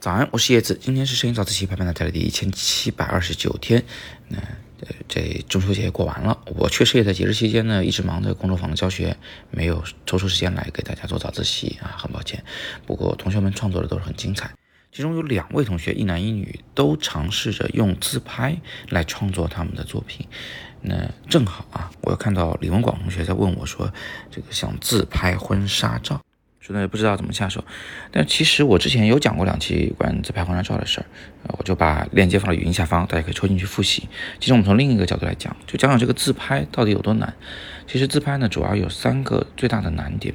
早安，我是叶子，今天是摄影早自习陪伴大家的第一千七百二十九天。那呃，这中秋节过完了，我确实也在节日期间呢，一直忙着工作坊的教学，没有抽出时间来给大家做早自习啊，很抱歉。不过同学们创作的都是很精彩，其中有两位同学，一男一女，都尝试着用自拍来创作他们的作品。那正好啊，我又看到李文广同学在问我说，这个想自拍婚纱照。说的不知道怎么下手，但其实我之前有讲过两期关于自拍婚纱照的事儿，我就把链接放到语音下方，大家可以抽进去复习。其实我们从另一个角度来讲，就讲讲这个自拍到底有多难。其实自拍呢，主要有三个最大的难点。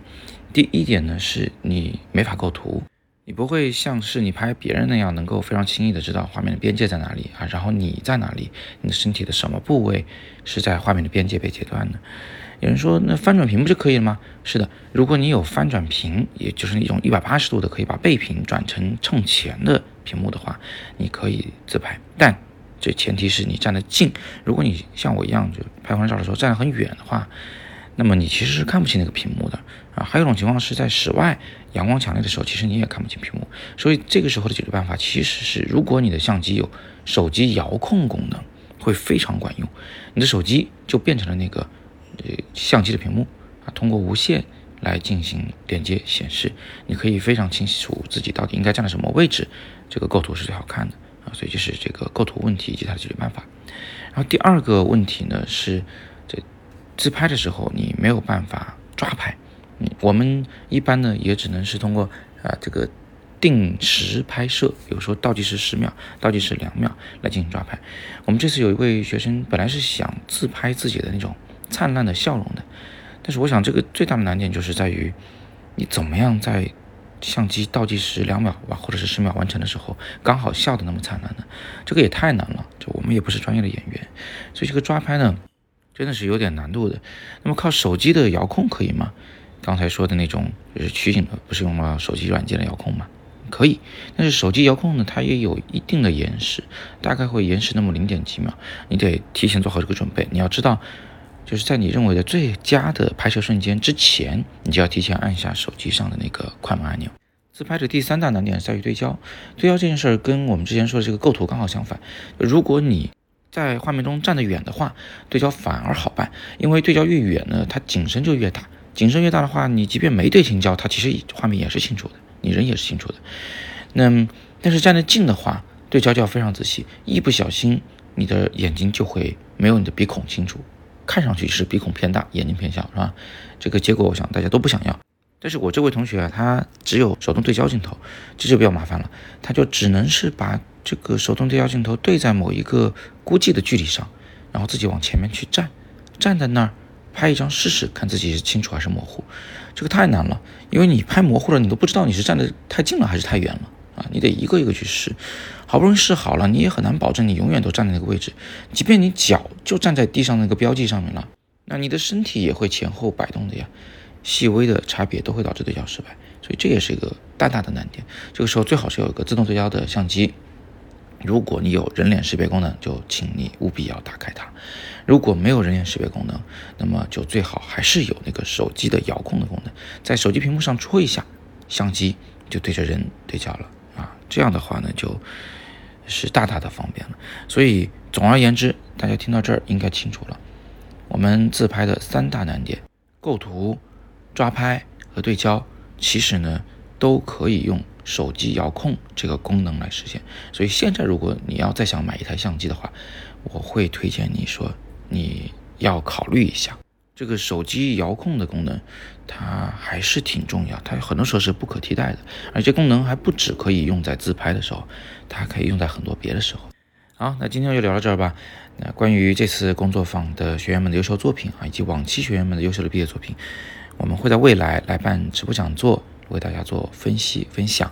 第一点呢，是你没法构图，你不会像是你拍别人那样，能够非常轻易的知道画面的边界在哪里啊，然后你在哪里，你的身体的什么部位是在画面的边界被截断的。有人说，那翻转屏不就可以了吗？是的，如果你有翻转屏，也就是一种一百八十度的，可以把背屏转成冲前的屏幕的话，你可以自拍。但这前提是你站得近。如果你像我一样，就拍婚纱照的时候站得很远的话，那么你其实是看不清那个屏幕的啊。还有一种情况是在室外阳光强烈的时候，其实你也看不清屏幕。所以这个时候的解决办法其实是，如果你的相机有手机遥控功能，会非常管用。你的手机就变成了那个。呃，相机的屏幕啊，通过无线来进行连接显示，你可以非常清楚自己到底应该站在什么位置，这个构图是最好看的啊。所以就是这个构图问题以及它的解决办法。然后第二个问题呢是，这自拍的时候你没有办法抓拍，嗯，我们一般呢也只能是通过啊这个定时拍摄，比如说倒计时十秒、倒计时两秒来进行抓拍。我们这次有一位学生本来是想自拍自己的那种。灿烂的笑容的，但是我想这个最大的难点就是在于，你怎么样在相机倒计时两秒吧，或者是十秒完成的时候，刚好笑得那么灿烂呢？这个也太难了，就我们也不是专业的演员，所以这个抓拍呢，真的是有点难度的。那么靠手机的遥控可以吗？刚才说的那种就是取景的，不是用了手机软件的遥控吗？可以，但是手机遥控呢，它也有一定的延时，大概会延时那么零点几秒，你得提前做好这个准备，你要知道。就是在你认为的最佳的拍摄瞬间之前，你就要提前按下手机上的那个快门按钮。自拍的第三大难点在于对焦，对焦这件事儿跟我们之前说的这个构图刚好相反。如果你在画面中站得远的话，对焦反而好办，因为对焦越远呢，它景深就越大。景深越大的话，你即便没对清焦，它其实画面也是清楚的，你人也是清楚的。那但是站得近的话，对焦就要非常仔细，一不小心你的眼睛就会没有你的鼻孔清楚。看上去是鼻孔偏大，眼睛偏小，是吧？这个结果我想大家都不想要。但是我这位同学啊，他只有手动对焦镜头，这就比较麻烦了。他就只能是把这个手动对焦镜头对在某一个估计的距离上，然后自己往前面去站，站在那儿拍一张试试，看自己是清楚还是模糊。这个太难了，因为你拍模糊了，你都不知道你是站得太近了还是太远了。啊，你得一个一个去试，好不容易试好了，你也很难保证你永远都站在那个位置。即便你脚就站在地上那个标记上面了，那你的身体也会前后摆动的呀，细微的差别都会导致对焦失败，所以这也是一个大大的难点。这个时候最好是有一个自动对焦的相机，如果你有人脸识别功能，就请你务必要打开它；如果没有人脸识别功能，那么就最好还是有那个手机的遥控的功能，在手机屏幕上戳一下，相机就对着人对焦了啊。这样的话呢，就是大大的方便了。所以总而言之，大家听到这儿应该清楚了。我们自拍的三大难点：构图、抓拍和对焦，其实呢都可以用手机遥控这个功能来实现。所以现在如果你要再想买一台相机的话，我会推荐你说你要考虑一下。这个手机遥控的功能，它还是挺重要，它很多时候是不可替代的，而且功能还不止可以用在自拍的时候，它可以用在很多别的时候。好，那今天就聊到这儿吧。那关于这次工作坊的学员们的优秀作品啊，以及往期学员们的优秀的毕业作品，我们会在未来来办直播讲座，为大家做分析分享。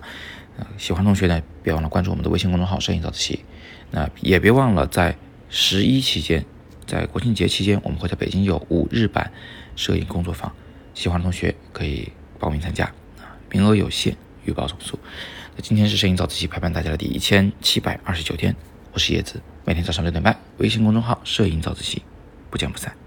啊，喜欢同学呢，别忘了关注我们的微信公众号“摄影早自习”。那也别忘了在十一期间。在国庆节期间，我们会在北京有五日版摄影工作坊，喜欢的同学可以报名参加啊，名额有限，预报总数。那今天是摄影早自习陪伴大家的第一千七百二十九天，我是叶子，每天早上六点半，微信公众号“摄影早自习”，不见不散。